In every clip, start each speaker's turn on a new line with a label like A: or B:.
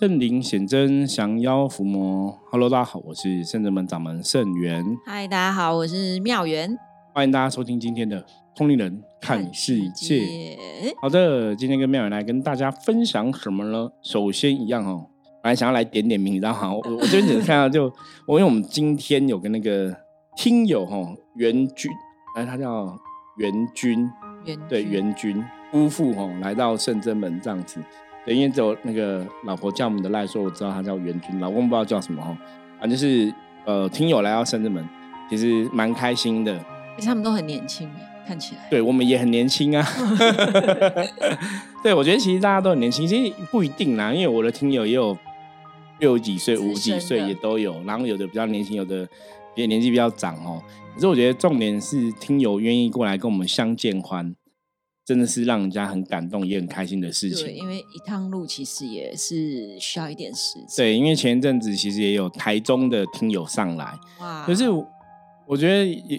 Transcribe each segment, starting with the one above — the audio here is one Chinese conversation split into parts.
A: 圣灵显真，降妖伏魔。Hello，大家好，我是圣人门掌门圣元。
B: 嗨，大家好，我是妙元。
A: 欢迎大家收听今天的《通灵人看世界》。好的，今天跟妙元来跟大家分享什么呢？首先一样哦，本来想要来点点名，然后我我这边只是看到就 我，因为我们今天有个那个听友哈袁军，哎，他叫袁军，对袁军夫妇哈来到圣真门这样子。对，因为只有那个老婆叫我们的赖说，我知道他叫袁军，老公不知道叫什么哈。反正就是呃，听友来到深圳门，其实蛮开心的。
B: 而且他们都很年轻看起来。
A: 对我们也很年轻啊。对，我觉得其实大家都很年轻，其实不一定啦，因为我的听友也有六几岁、五几岁也都有，然后有的比较年轻，有的也年纪比较长哦。可是我觉得重点是听友愿意过来跟我们相见欢。真的是让人家很感动也很开心的事情。
B: 对，因为一趟路其实也是需要一点时间。
A: 对，因为前一阵子其实也有台中的听友上来，哇！可是我觉得也，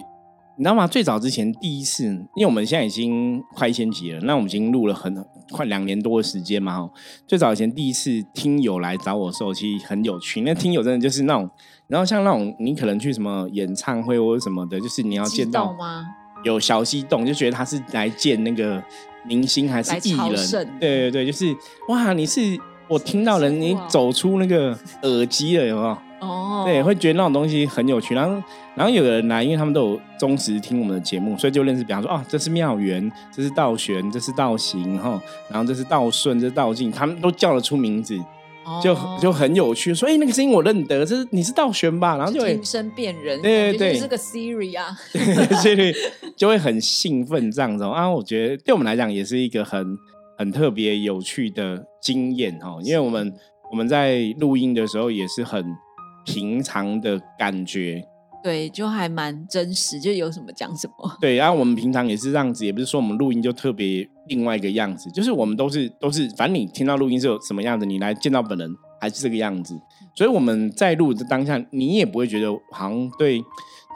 A: 你知道吗？最早之前第一次，因为我们现在已经快一千集了，那我们已经录了很快两年多的时间嘛。哈，最早以前第一次听友来找我的时候，其实很有趣。那听友真的就是那种，然后像那种你可能去什么演唱会或者什么的，就是你要见到
B: 吗？
A: 有小激动，就觉得他是来见那个明星还是艺人？对对对，就是哇！你是我听到人，你走出那个耳机了，有没有？哦，对，会觉得那种东西很有趣。然后，然后有的人来，因为他们都有忠实听我们的节目，所以就认识。比方说，哦，这是妙元，这是道玄，这是道行，哈，然后这是道顺，这是道静，他们都叫得出名字。就就很有趣，说哎，那个声音我认得，这是你是道玄吧？然后就
B: 听声辨人，
A: 对对对，
B: 是个 Siri 啊，
A: Siri 就会很兴奋这样子啊。我觉得对我们来讲也是一个很很特别有趣的经验哈，因为我们我们在录音的时候也是很平常的感觉。
B: 对，就还蛮真实，就有什么讲什么。
A: 对，然后我们平常也是这样子，也不是说我们录音就特别另外一个样子，就是我们都是都是，反正你听到录音是有什么样子，你来见到本人还是这个样子。所以我们在录的当下，你也不会觉得好像对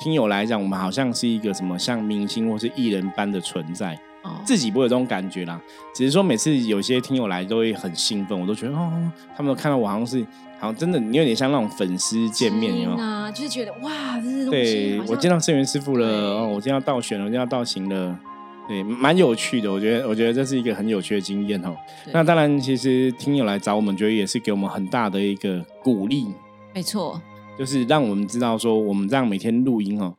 A: 听友来讲，我们好像是一个什么像明星或是艺人般的存在。自己不会有这种感觉啦，只是说每次有些听友来都会很兴奋，我都觉得哦，他们看到我好像是好像真的，你有点像那种粉丝见面，一
B: 样啊？就是觉得哇，这是
A: 对我见到圣元师傅了，哦，我见到道玄了，我见到道行了，对，蛮有趣的。我觉得，我觉得这是一个很有趣的经验哦。那当然，其实听友来找我们，觉得也是给我们很大的一个鼓励。
B: 没错，
A: 就是让我们知道说，我们这样每天录音哦。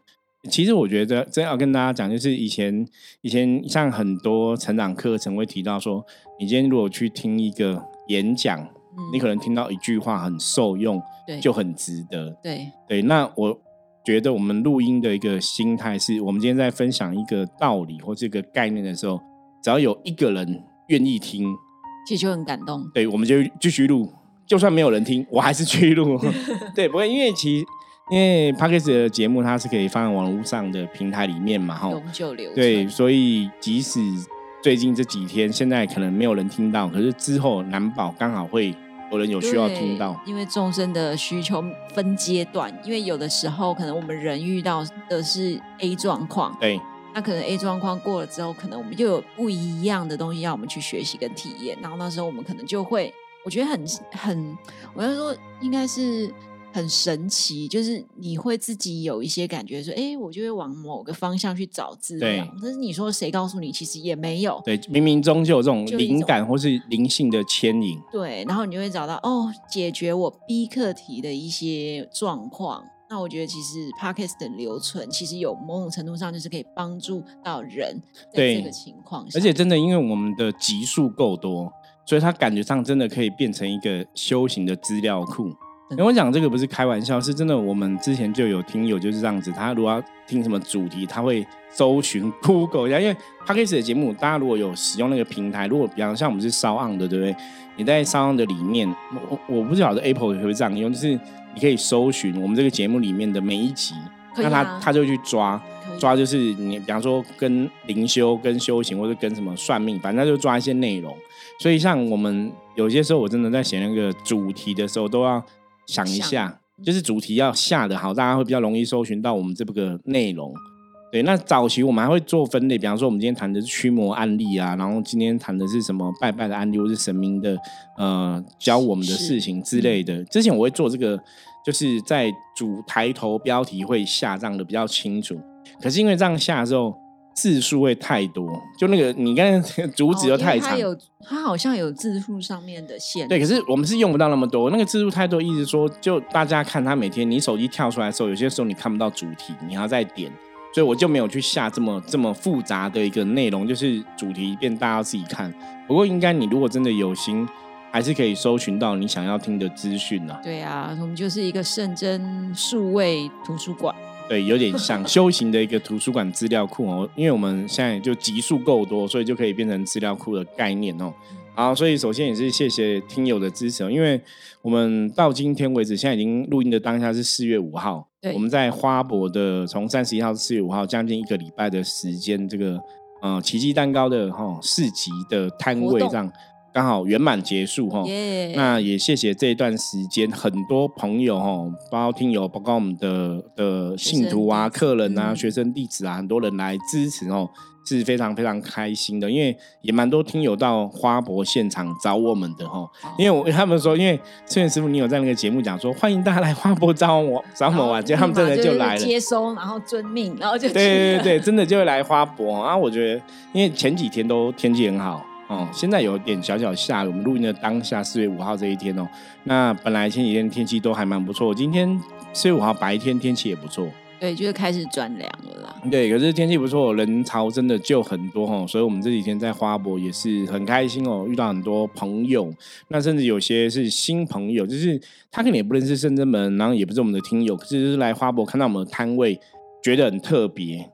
A: 其实我觉得真要跟大家讲，就是以前以前像很多成长课程会提到说，你今天如果去听一个演讲，你可能听到一句话很受用，对就很值得。
B: 对
A: 对，那我觉得我们录音的一个心态是，我们今天在分享一个道理或这个概念的时候，只要有一个人愿意听，
B: 其实就很感动。
A: 对，我们就继续录，就算没有人听，我还是继续录。对，不会，因为其实。因为 p a c k e s 的节目它是可以放在网络上的平台里面嘛，
B: 哈，永久留
A: 对，所以即使最近这几天现在可能没有人听到，可是之后难保刚好会有人有需要听到。
B: 因为众生的需求分阶段，因为有的时候可能我们人遇到的是 A 状况，
A: 对，
B: 那可能 A 状况过了之后，可能我们就有不一样的东西要我们去学习跟体验，然后那时候我们可能就会，我觉得很很，我要说应该是。很神奇，就是你会自己有一些感觉，说，哎，我就会往某个方向去找资料。但是你说谁告诉你，其实也没有。
A: 对，冥冥中就有这种灵感或是灵性的牵引。
B: 对，然后你就会找到哦，解决我 B 课题的一些状况。那我觉得其实 Podcast 的留存，其实有某种程度上就是可以帮助到人在这个情况。
A: 而且真的，因为我们的集数够多，所以它感觉上真的可以变成一个修行的资料库。跟我讲这个不是开玩笑，是真的。我们之前就有听友就是这样子，他如果要听什么主题，他会搜寻 Google 一下。因为 p a c k e 的节目，大家如果有使用那个平台，如果比方像我们是烧 on 的，对不对？你在烧 on 的里面，我我不晓得 Apple 会不会这样用，就是你可以搜寻我们这个节目里面的每一集，那他他就去抓抓，就是你比方说跟灵修、跟修行，或者跟什么算命，反正他就抓一些内容。所以像我们有些时候，我真的在写那个主题的时候，都要。想一下，就是主题要下的好，大家会比较容易搜寻到我们这个内容。对，那早期我们还会做分类，比方说我们今天谈的是驱魔案例啊，然后今天谈的是什么拜拜的案例，或是神明的呃教我们的事情之类的。之前我会做这个，就是在主抬头标题会下这样的比较清楚。可是因为这样下之后字数会太多，就那个你刚才主旨又太长，
B: 它有它好像有字数上面的限。
A: 对，可是我们是用不到那么多，那个字数太多，意思说就大家看它每天你手机跳出来的时候，有些时候你看不到主题，你要再点。所以我就没有去下这么这么复杂的一个内容，就是主题便大家自己看。不过应该你如果真的有心，还是可以搜寻到你想要听的资讯呢。
B: 对啊，我们就是一个圣真数位图书馆。
A: 对，有点像 修行的一个图书馆资料库哦。因为我们现在就集数够多，所以就可以变成资料库的概念哦。好，所以首先也是谢谢听友的支持，因为我们到今天为止，现在已经录音的当下是四月五号，我们在花博的从三十一号至四月五号，将近一个礼拜的时间，这个呃奇迹蛋糕的哈市集的摊位上刚好圆满结束哈。那也谢谢这一段时间很多朋友哈，包括听友，包括我们的的信徒啊、客人啊、学生弟子啊，很多人来支持哦。是非常非常开心的，因为也蛮多听友到花博现场找我们的哈，因为我他们说，因为翠元师傅你有在那个节目讲说，欢迎大家来花博找我找我们玩，结果他们真的就来了，
B: 接收然后遵命，然后就
A: 对对对，真的就会来花博。啊！我觉得，因为前几天都天气很好哦，现在有点小小下雨。我们录音的当下四月五号这一天哦，那本来前几天天气都还蛮不错，今天四月五号白天天气也不错。
B: 对，就是开始转凉了啦。
A: 对，可是天气不错，人潮真的就很多哈，所以我们这几天在花博也是很开心哦，遇到很多朋友，那甚至有些是新朋友，就是他可能也不认识深圳门，然后也不是我们的听友，可是就是来花博看到我们的摊位，觉得很特别，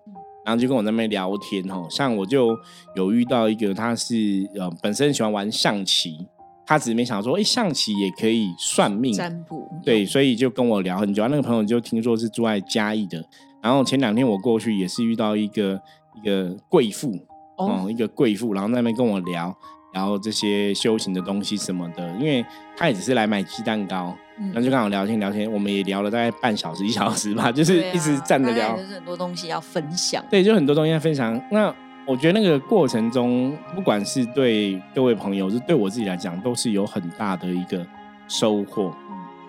A: 然后就跟我那边聊天哦。像我就有遇到一个，他是呃本身喜欢玩象棋。他只是没想说，哎，象棋也可以算命
B: 占卜，
A: 对，所以就跟我聊很久。那个朋友就听说是住在嘉义的，然后前两天我过去也是遇到一个一个贵妇，哦，一个贵妇，然后那边跟我聊，然后这些修行的东西什么的，因为他也只是来买鸡蛋糕，然后就刚好聊天聊天，我们也聊了大概半小时一小时吧，就是一直站着聊，
B: 就是很多东西要分享，
A: 对，就很多东西要分享。那我觉得那个过程中，不管是对各位朋友，是对我自己来讲，都是有很大的一个收获。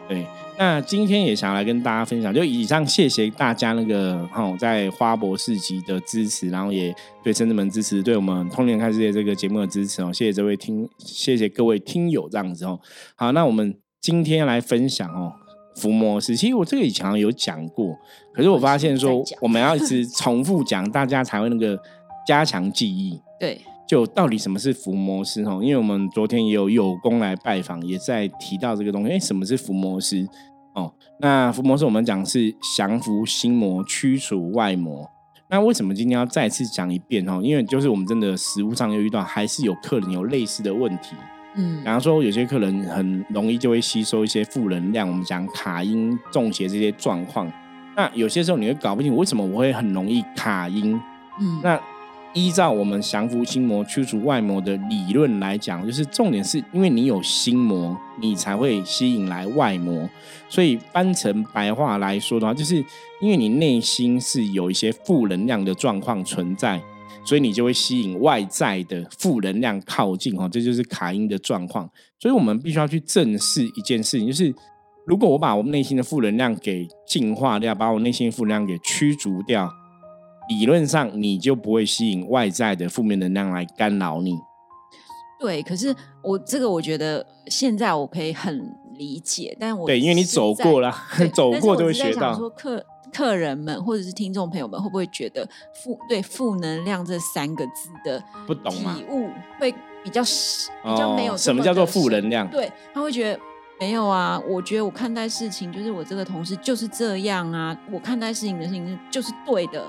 A: 对，那今天也想来跟大家分享，就以上谢谢大家那个哈，在花博士集的支持，然后也对深圳们支持，对我们通年看世界这个节目的支持哦，谢谢这位听，谢谢各位听友这样子哦。好，那我们今天来分享哦，伏魔师，其实我这个以前有讲过，可是我发现说我们要一直重复讲，大家才会那个。加强记忆，
B: 对，
A: 就到底什么是伏魔师哦？因为我们昨天也有有功来拜访，也在提到这个东西。哎，什么是伏魔师？哦，那伏魔师我们讲是降服心魔、驱除外魔。那为什么今天要再次讲一遍哦？因为就是我们真的实物上又遇到，还是有客人有类似的问题。嗯，比方说有些客人很容易就会吸收一些负能量，我们讲卡音、中邪这些状况。那有些时候你会搞不清楚为什么我会很容易卡音。嗯，那。依照我们降服心魔、驱除外魔的理论来讲，就是重点是因为你有心魔，你才会吸引来外魔。所以翻成白话来说的话，就是因为你内心是有一些负能量的状况存在，所以你就会吸引外在的负能量靠近。哈，这就是卡因的状况。所以我们必须要去正视一件事情，就是如果我把我们内心的负能量给净化掉，把我内心负能量给驱逐掉。理论上，你就不会吸引外在的负面能量来干扰你。
B: 对，可是我这个我觉得现在我可以很理解，但我
A: 对，因为你走过了，走过就会学到。
B: 说客客人们或者是听众朋友们，会不会觉得负对负能量这三个字的
A: 不懂
B: 体悟会比较比较没有？
A: 什么叫做负能量？
B: 对他会觉得没有啊。我觉得我看待事情就是我这个同事就是这样啊，我看待事情的事情就是对的。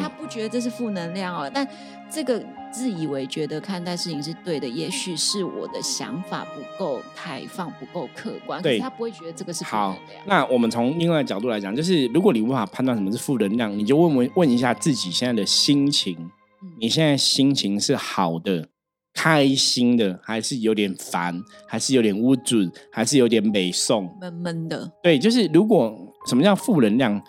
B: 他不觉得这是负能量哦，但这个自以为觉得看待事情是对的，也许是我的想法不够开放、不够客观。对，他不会觉得这个是负能量。
A: 那我们从另外角度来讲，就是如果你无法判断什么是负能量，你就问问问一下自己现在的心情。你现在心情是好的、开心的，还是有点烦，还是有点无助，还是有点美送、
B: 闷闷的？
A: 对，就是如果什么叫负能量？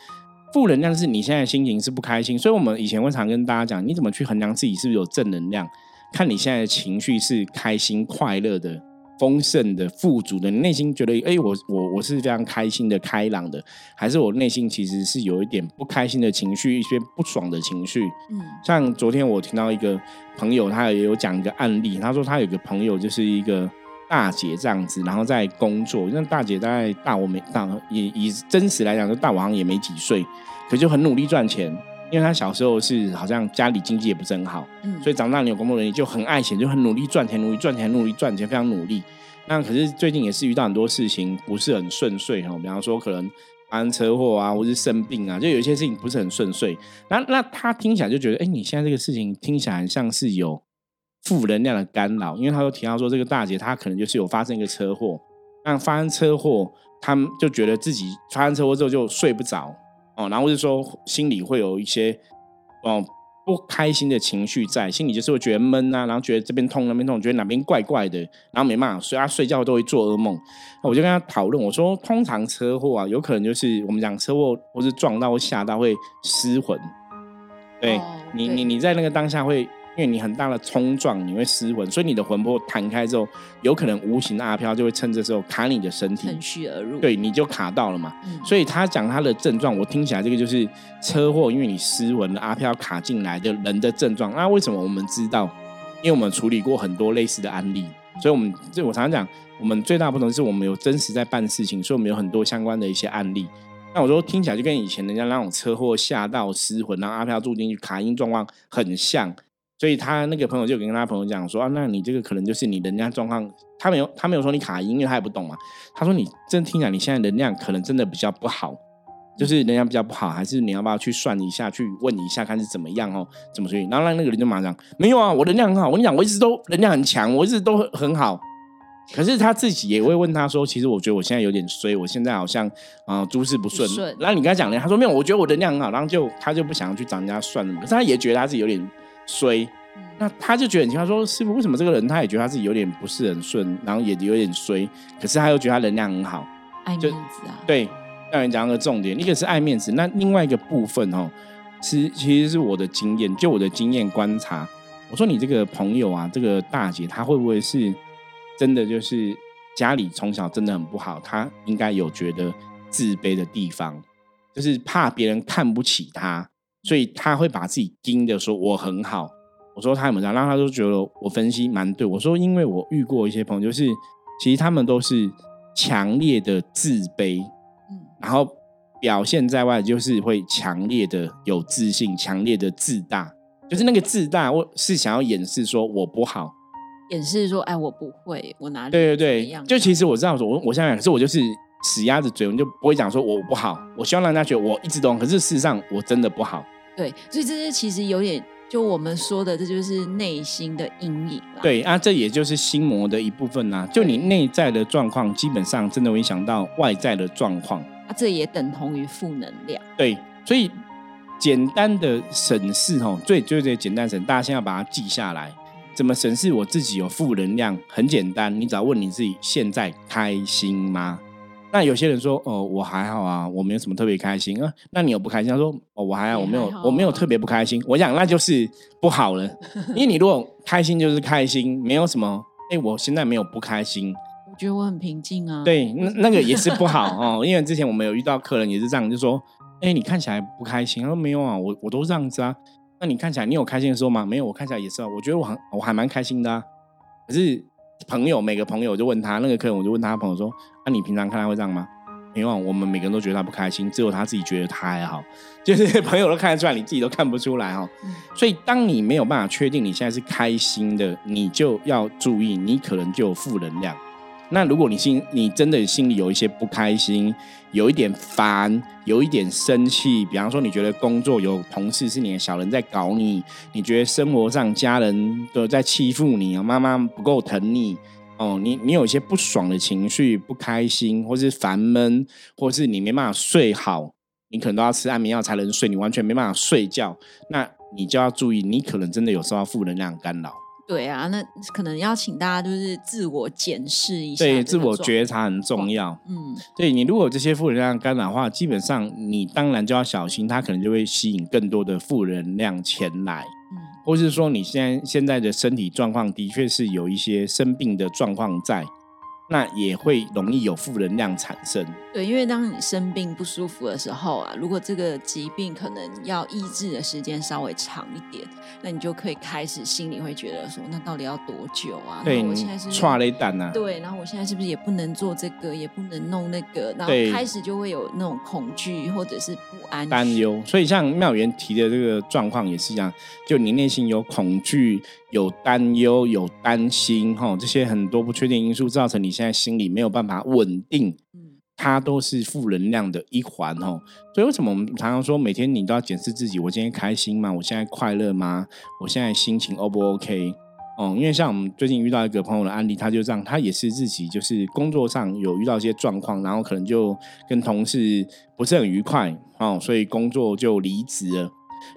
A: 负能量是你现在心情是不开心，所以我们以前会常跟大家讲，你怎么去衡量自己是不是有正能量？看你现在的情绪是开心、快乐的、丰盛的、富足的，你内心觉得哎，我我我是非常开心的、开朗的，还是我内心其实是有一点不开心的情绪，一些不爽的情绪？嗯，像昨天我听到一个朋友，他也有讲一个案例，他说他有个朋友就是一个。大姐这样子，然后在工作。那大姐大概大我没大，以以真实来讲，就大我好像也没几岁，可就很努力赚钱。因为她小时候是好像家里经济也不是很好，嗯，所以长大你有工作能力，就很爱钱，就很努力赚钱，努力赚钱，努力赚钱，非常努力。那可是最近也是遇到很多事情不是很顺遂哈，比方说可能发生车祸啊，或是生病啊，就有一些事情不是很顺遂。那那他听起来就觉得，哎，你现在这个事情听起来像是有。负能量的干扰，因为他都提到说，这个大姐她可能就是有发生一个车祸，那发生车祸，他们就觉得自己发生车祸之后就睡不着哦，然后就说心里会有一些哦不开心的情绪在，心里就是会觉得闷啊，然后觉得这边痛那边痛，觉得哪边怪怪的，然后没办法所以，他睡觉都会做噩梦。我就跟他讨论，我说通常车祸啊，有可能就是我们讲车祸或是撞到或吓到会失魂，对你你你在那个当下会。因为你很大的冲撞，你会失魂，所以你的魂魄弹开之后，有可能无形的阿飘就会趁这时候卡你的身体，
B: 趁虚而入，
A: 对，你就卡到了嘛。所以他讲他的症状，我听起来这个就是车祸，因为你失魂的阿飘卡进来的人的症状。那为什么我们知道？因为我们处理过很多类似的案例，所以我们这我常常讲，我们最大不同是我们有真实在办事情，所以我们有很多相关的一些案例。那我说听起来就跟以前人家那种车祸吓到失魂，然后阿飘住进去卡音状况很像。所以他那个朋友就跟他朋友讲说啊，那你这个可能就是你能量状况，他没有他没有说你卡音，因为他也不懂嘛。他说你真听讲你现在能量可能真的比较不好，就是能量比较不好，还是你要不要去算一下，去问一下看是怎么样哦，怎么处理？然后那那个人就马上没有啊，我能量很好，我跟你讲，我一直都能量很强，我一直都很好。可是他自己也会问他说，其实我觉得我现在有点衰，我现在好像啊诸事不顺。然后你跟他讲呢，他说没有，我觉得我能量很好，然后就他就不想要去找人家算了。可是他也觉得他自己有点。衰，那他就觉得很奇怪，说师傅为什么这个人他也觉得他自己有点不是很顺，然后也有点衰，可是他又觉得他能量很好，
B: 爱面子啊。
A: 对，让人讲个重点，一个是爱面子，那另外一个部分哦，是其实是我的经验，就我的经验观察，我说你这个朋友啊，这个大姐她会不会是真的就是家里从小真的很不好，她应该有觉得自卑的地方，就是怕别人看不起她。所以他会把自己盯的说我很好，我说他怎么样，然后他就觉得我分析蛮对。我说因为我遇过一些朋友，就是其实他们都是强烈的自卑，嗯，然后表现在外就是会强烈的有自信，强烈的自大，就是那个自大，我是想要掩饰说我不好，
B: 掩饰说哎我不会，我哪里
A: 对对对，就其实我知道说，我我现在可是我就是。死鸭子嘴，我就不会讲说我不好。我希望让大家觉得我一直都，可是事实上我真的不好。
B: 对，所以这是其实有点，就我们说的，这就是内心的阴影。
A: 对啊，这也就是心魔的一部分呐。就你内在的状况，基本上真的会影响到外在的状况。
B: 啊，这也等同于负能量。
A: 对，所以简单的审视哦，最最最简单审，大家先要把它记下来。怎么审视我自己有负能量？很简单，你只要问你自己：现在开心吗？那有些人说哦，我还好啊，我没有什么特别开心啊。那你有不开心？他说哦，我还好，我没有，我没有特别不开心。我想那就是不好了，因为你如果开心就是开心，没有什么。哎，我现在没有不开心，
B: 我觉得我很平静啊。
A: 对，那那个也是不好 哦，因为之前我们有遇到客人也是这样，就说哎，你看起来不开心。他说没有啊，我我都这样子啊。那你看起来你有开心的时候吗？没有，我看起来也是啊。我觉得我很我还蛮开心的啊。可是。朋友每个朋友就问他那个客人，我就问他朋友说：“那你平常看他会这样吗？”没有，我们每个人都觉得他不开心，只有他自己觉得他还好。就是朋友都看得出来，你自己都看不出来哦。所以，当你没有办法确定你现在是开心的，你就要注意，你可能就有负能量。那如果你心你真的心里有一些不开心，有一点烦，有一点生气，比方说你觉得工作有同事是你的小人在搞你，你觉得生活上家人都在欺负你啊，妈妈不够疼你哦，你你有一些不爽的情绪，不开心，或是烦闷，或是你没办法睡好，你可能都要吃安眠药才能睡，你完全没办法睡觉，那你就要注意，你可能真的有受到负能量干扰。
B: 对啊，那可能要请大家就是自我检视一下，
A: 对，自我觉察很重要。嗯，对你如果这些负能量干扰的话，基本上你当然就要小心，它可能就会吸引更多的负能量前来。嗯，或是说你现在现在的身体状况的确是有一些生病的状况在。那也会容易有负能量产生。
B: 对，因为当你生病不舒服的时候啊，如果这个疾病可能要医治的时间稍微长一点，那你就可以开始心里会觉得说，那到底要多久啊？
A: 对，
B: 我现在是
A: 踹雷蛋呐。
B: 对，然后我现在是不是也不能做这个，也不能弄那个？然后开始就会有那种恐惧或者是不安、
A: 担忧。所以像妙元提的这个状况也是一样，就你内心有恐惧。有担忧、有担心，哈，这些很多不确定因素造成你现在心里没有办法稳定，嗯，它都是负能量的一环，哦。所以为什么我们常常说每天你都要检视自己，我今天开心吗？我现在快乐吗？我现在心情 O 不 OK？哦，因为像我们最近遇到一个朋友的案例，他就这样，他也是自己就是工作上有遇到一些状况，然后可能就跟同事不是很愉快，哦，所以工作就离职了。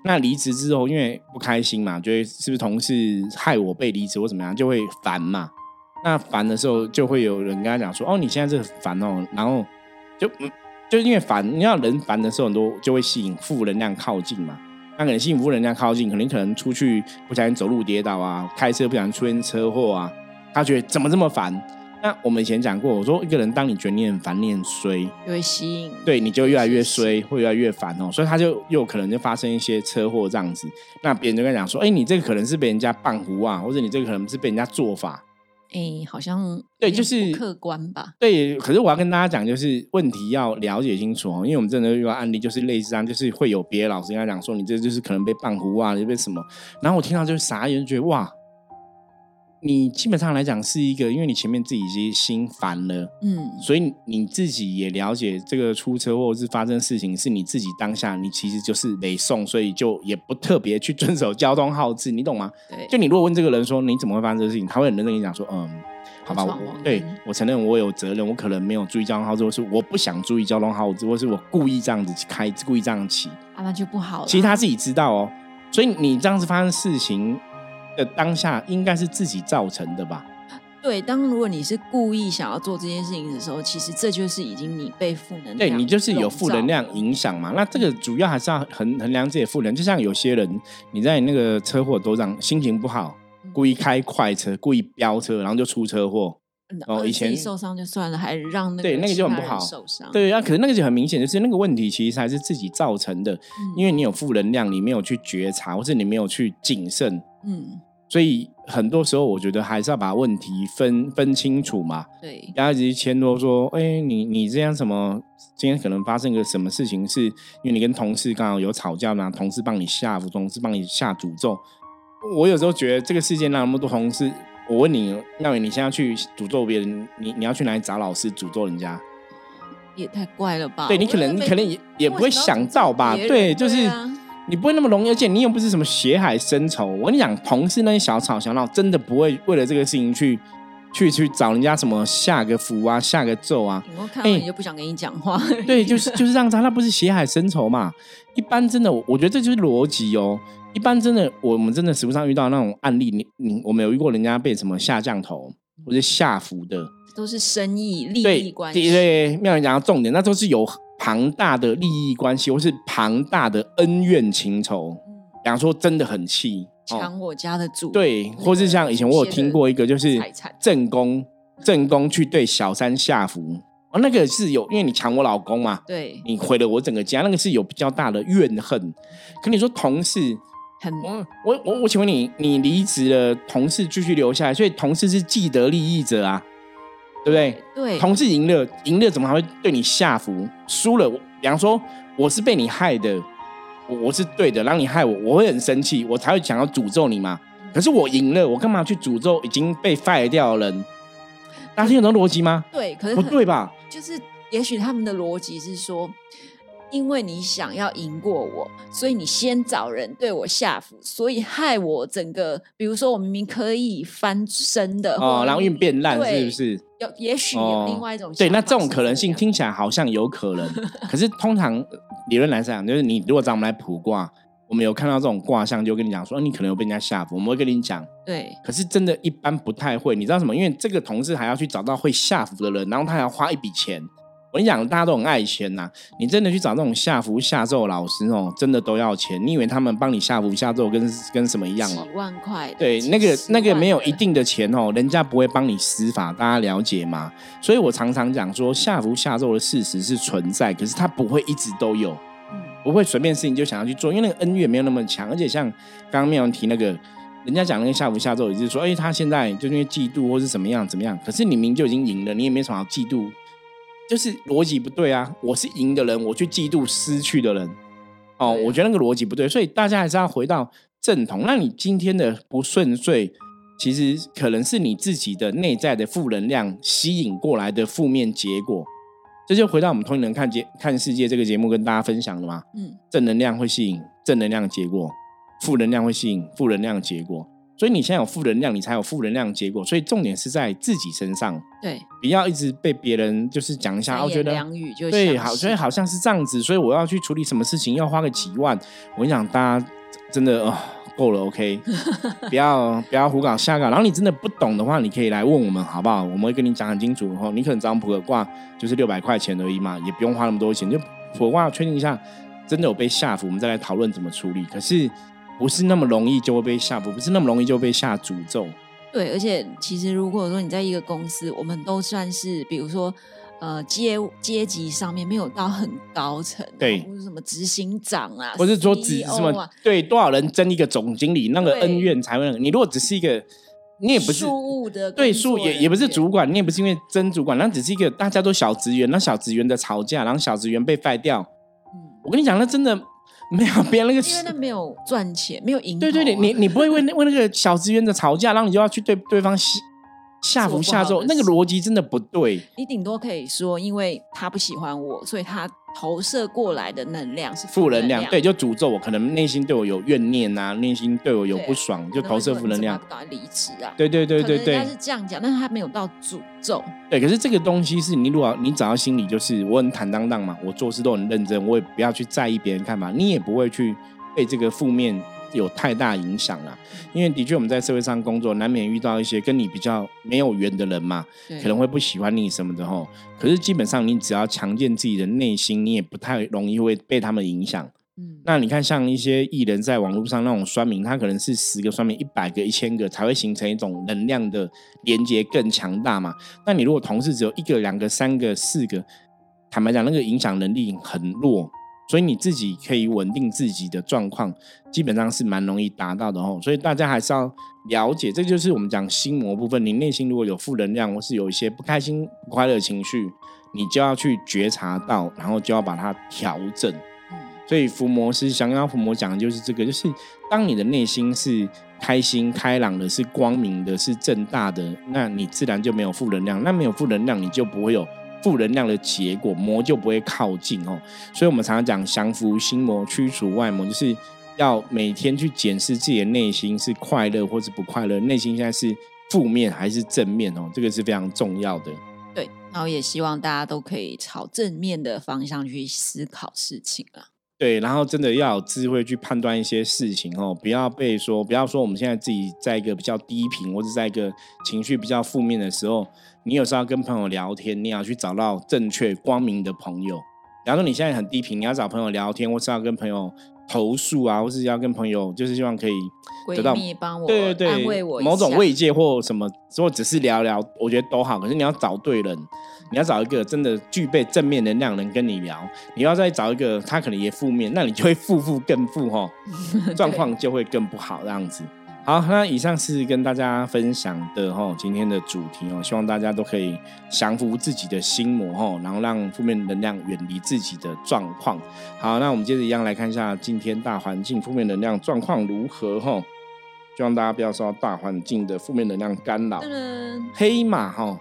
A: 那离职之后，因为不开心嘛，觉得是不是同事害我被离职或怎么样，就会烦嘛。那烦的时候，就会有人跟他讲说：“哦，你现在这很烦哦。”然后就嗯，就因为烦，你要人烦的时候，很多就会吸引负能量靠近嘛。那可能吸引负能量靠近，可能可能出去不小心走路跌倒啊，开车不小心出现车祸啊，他觉得怎么这么烦？那我们以前讲过，我说一个人当你觉得你很烦、你很衰，
B: 就会吸引，
A: 对，你就越来越衰，会越来越烦哦，所以他就又可能就发生一些车祸这样子。那别人就跟他讲说：“哎，你这个可能是被人家棒糊啊，或者你这个可能是被人家做法。”
B: 哎，好像
A: 对，就是
B: 客观吧？
A: 对，可是我要跟大家讲，就是问题要了解清楚哦，因为我们真的遇到案例，就是类似这样，就是会有别的老师跟他讲说：“你这就是可能被棒糊啊，你被什么？”然后我听到就是傻眼，觉得哇。你基本上来讲是一个，因为你前面自己已经心烦了，嗯，所以你自己也了解这个出车祸是发生事情，是你自己当下你其实就是没送，所以就也不特别去遵守交通号志，你懂吗？
B: 对，
A: 就你如果问这个人说你怎么会发生这个事情，他会很认真跟你讲说，嗯，好吧，我对我承认我有责任，我可能没有注意交通号志，或是我不想注意交通号志，或是我故意这样子开，故意这样骑，
B: 啊，那就不好了。
A: 其实他自己知道哦，所以你这样子发生事情。的当下应该是自己造成的吧？
B: 对，当如果你是故意想要做这件事情的时候，其实这就是已经你被负能量，
A: 对你就是有负能量影响嘛。那这个主要还是要衡衡量自己负能。就像有些人你在那个车祸都让心情不好，故意开快车，故意飙车，然后就出车祸。
B: 哦，以前受伤就算了，还让那个
A: 对那个就很不好
B: 受伤。
A: 对啊，可是那个就很明显，就是那个问题其实还是自己造成的，因为你有负能量，你没有去觉察，或是你没有去谨慎。嗯。所以很多时候，我觉得还是要把问题分分清楚嘛。
B: 对，
A: 不要一直牵拖说，哎，你你这样什么？今天可能发生个什么事情？是因为你跟同事刚好有吵架嘛？同事帮你下符，同事帮你下诅咒。我有时候觉得这个世界那那么多同事，我问你，那你现在去诅咒别人，你你要去哪里找老师诅咒人家？
B: 也太怪了吧？
A: 对你可能可能也也不会想到吧？对，就是。你不会那么容易，而且你又不是什么血海深仇。我跟你讲，同事那些小吵小闹，真的不会为了这个事情去去去找人家什么下个符啊、下个咒啊。
B: 我看到你就不想跟你讲话。
A: 对，就是就是这样子，那不是血海深仇嘛？一般真的，我觉得这就是逻辑哦。一般真的，我们真的实不上遇到那种案例，你你我们有遇过人家被什么下降头或者下符的，
B: 都是生意利益关
A: 系。对，妙人讲到重点，那都是有。庞大的利益关系，或是庞大的恩怨情仇，比方说真的很气，
B: 抢我家的主
A: 对，或是像以前我有听过一个，就是正宫正宫去对小三下符，哦，那个是有，因为你抢我老公嘛，
B: 对，
A: 你毁了我整个家，那个是有比较大的怨恨。可你说同事
B: 很，
A: 我我我我请问你，你离职了，同事继续留下来，所以同事是既得利益者啊。对不对？
B: 对，
A: 同事赢了，赢了怎么还会对你下服？输了，比方说我是被你害的，我我是对的，让你害我，我会很生气，我才会想要诅咒你嘛。可是我赢了，我干嘛去诅咒已经被 fire 掉的人？大家听懂逻辑吗？
B: 对，可是
A: 不对吧？
B: 就是也许他们的逻辑是说。因为你想要赢过我，所以你先找人对我下符，所以害我整个，比如说我明明可以翻身的
A: 哦，然后运变烂，是不是？
B: 有也许有另外一种
A: 对，那这种可能性听起来好像有可能，可是通常理论来讲，就是你如果找我们来卜卦，我们有看到这种卦象，就跟你讲说，你可能有被人家吓唬，我们会跟你讲。
B: 对，
A: 可是真的一般不太会，你知道什么？因为这个同事还要去找到会下符的人，然后他还要花一笔钱。我跟你讲，大家都很爱钱呐。你真的去找那种下符下咒老师哦，真的都要钱。你以为他们帮你下符下咒跟跟什么一样哦？
B: 几万块。
A: 对，那个那个没有一定的钱哦，人家不会帮你施法，大家了解吗？所以我常常讲说，下符下咒的事实是存在，可是它不会一直都有，不会随便事情就想要去做，因为那个恩怨没有那么强。而且像刚刚妙文提那个，人家讲那个下符下咒，也是说，哎，他现在就因为嫉妒或是怎么样怎么样，可是你明就已经赢了，你也没什么好嫉妒。就是逻辑不对啊！我是赢的人，我去嫉妒失去的人，哦，我觉得那个逻辑不对，所以大家还是要回到正统。那你今天的不顺遂，其实可能是你自己的内在的负能量吸引过来的负面结果。这就回到我们同龄人看节看世界这个节目跟大家分享的嘛。嗯，正能量会吸引正能量结果，负能量会吸引负能量结果。所以你现在有负能量，你才有负能量的结果。所以重点是在自己身上，
B: 对，
A: 不要一直被别人就是讲一下，我觉得
B: 对，
A: 好，所以好像是这样子。所以我要去处理什么事情，要花个几万。我跟你讲，大家真的哦，够了，OK，不要不要胡搞瞎搞。然后你真的不懂的话，你可以来问我们，好不好？我们会跟你讲很清楚。然后你可能找普洱卦就是六百块钱而已嘛，也不用花那么多钱。就普洱卦确定一下，真的有被吓唬，我们再来讨论怎么处理。可是。不是那么容易就会被下符，不是那么容易就被下诅咒。
B: 对，而且其实如果说你在一个公司，我们都算是，比如说，呃，阶阶级上面没有到很高层，
A: 对，
B: 或者什么执行长啊，
A: 不是说只什么对多少人争一个总经理，那个恩怨才会。你如果只是一个，你也不是对，数也也不是主管，你也不是因为争主管，那只是一个大家都小职员，那小职员的吵架，然后小职员被废掉。嗯，我跟你讲，那真的。没有 别人那个，
B: 因为那没有赚钱，没有赢。
A: 对对对，你你不会为为那个小职员的吵架，然后你就要去对对方下下符下咒，那个逻辑真的不对。
B: 你顶多可以说，因为他不喜欢我，所以他。投射过来的能量是
A: 负能量，对，就诅咒我，可能内心对我有怨念啊，内心对我有不爽，就投射负能量，
B: 赶快离职啊！
A: 对对对对对，
B: 他是这样讲，但是他没有到诅咒。
A: 对，可是这个东西是你如果你找到心里，就是我很坦荡荡嘛，我做事都很认真，我也不要去在意别人看法，你也不会去被这个负面。有太大影响了，因为的确我们在社会上工作，难免遇到一些跟你比较没有缘的人嘛，可能会不喜欢你什么的吼。可是基本上你只要强健自己的内心，你也不太容易会被他们影响。嗯，那你看像一些艺人在网络上那种酸民，他可能是十个酸民、一百个、一千个才会形成一种能量的连接更强大嘛。那你如果同事只有一个、两个、三个、四个，坦白讲，那个影响能力很弱。所以你自己可以稳定自己的状况，基本上是蛮容易达到的哦。所以大家还是要了解，这就是我们讲心魔部分。你内心如果有负能量，或是有一些不开心、不快乐情绪，你就要去觉察到，然后就要把它调整。所以伏魔师想要伏魔讲的就是这个，就是当你的内心是开心、开朗的，是光明的，是正大的，那你自然就没有负能量。那没有负能量，你就不会有。负能量的结果，魔就不会靠近哦。所以，我们常常讲降服心魔，驱除外魔，就是要每天去检视自己的内心是快乐或是不快乐，内心现在是负面还是正面哦，这个是非常重要的。
B: 对，然后也希望大家都可以朝正面的方向去思考事情啊。
A: 对，然后真的要有智慧去判断一些事情哦，不要被说，不要说我们现在自己在一个比较低频或者在一个情绪比较负面的时候。你有时候要跟朋友聊天，你要去找到正确光明的朋友。假如说你现在很低频，你要找朋友聊天，或是要跟朋友投诉啊，或是要跟朋友，就是希望可以得到
B: 帮我
A: 对对
B: 对
A: 某种慰藉或什么，或只是聊聊，我觉得都好。可是你要找对人，你要找一个真的具备正面能量人跟你聊。你要再找一个他可能也负面，那你就会负负更负哈，状况就会更不好这样子。好，那以上是跟大家分享的哈，今天的主题哦，希望大家都可以降服自己的心魔哈，然后让负面能量远离自己的状况。好，那我们接着一样来看一下今天大环境负面能量状况如何哈，希望大家不要受到大环境的负面能量干扰。黑马哈。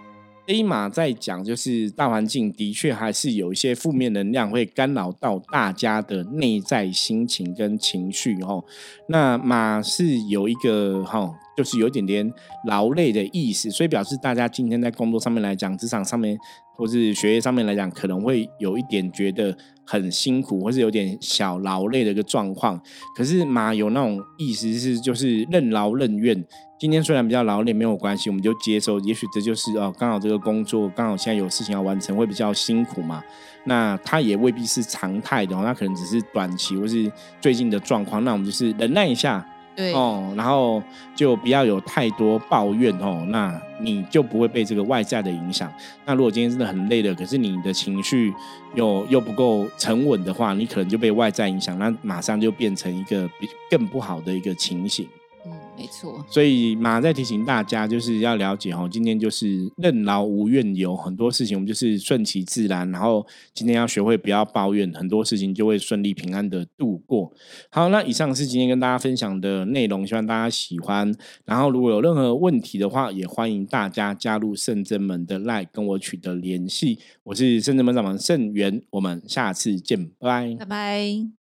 A: A 马在讲，就是大环境的确还是有一些负面能量会干扰到大家的内在心情跟情绪哦。那马是有一个哈，就是有点点劳累的意思，所以表示大家今天在工作上面来讲，职场上面或是学业上面来讲，可能会有一点觉得很辛苦，或是有点小劳累的一个状况。可是马有那种意思是，就是任劳任怨。今天虽然比较劳累，没有关系，我们就接受。也许这就是哦，刚好这个工作刚好现在有事情要完成，会比较辛苦嘛。那它也未必是常态的，那可能只是短期或是最近的状况。那我们就是忍耐一下。
B: 对
A: 哦，然后就不要有太多抱怨哦，那你就不会被这个外在的影响。那如果今天真的很累了，可是你的情绪又又不够沉稳的话，你可能就被外在影响，那马上就变成一个比更不好的一个情形。
B: 没错，
A: 所以马在提醒大家，就是要了解哦，今天就是任劳无怨尤，很多事情我们就是顺其自然，然后今天要学会不要抱怨，很多事情就会顺利平安的度过。好，那以上是今天跟大家分享的内容，希望大家喜欢。然后如果有任何问题的话，也欢迎大家加入圣真门的 Line 跟我取得联系。我是圣真门掌门圣元，我们下次见，拜拜，
B: 拜拜。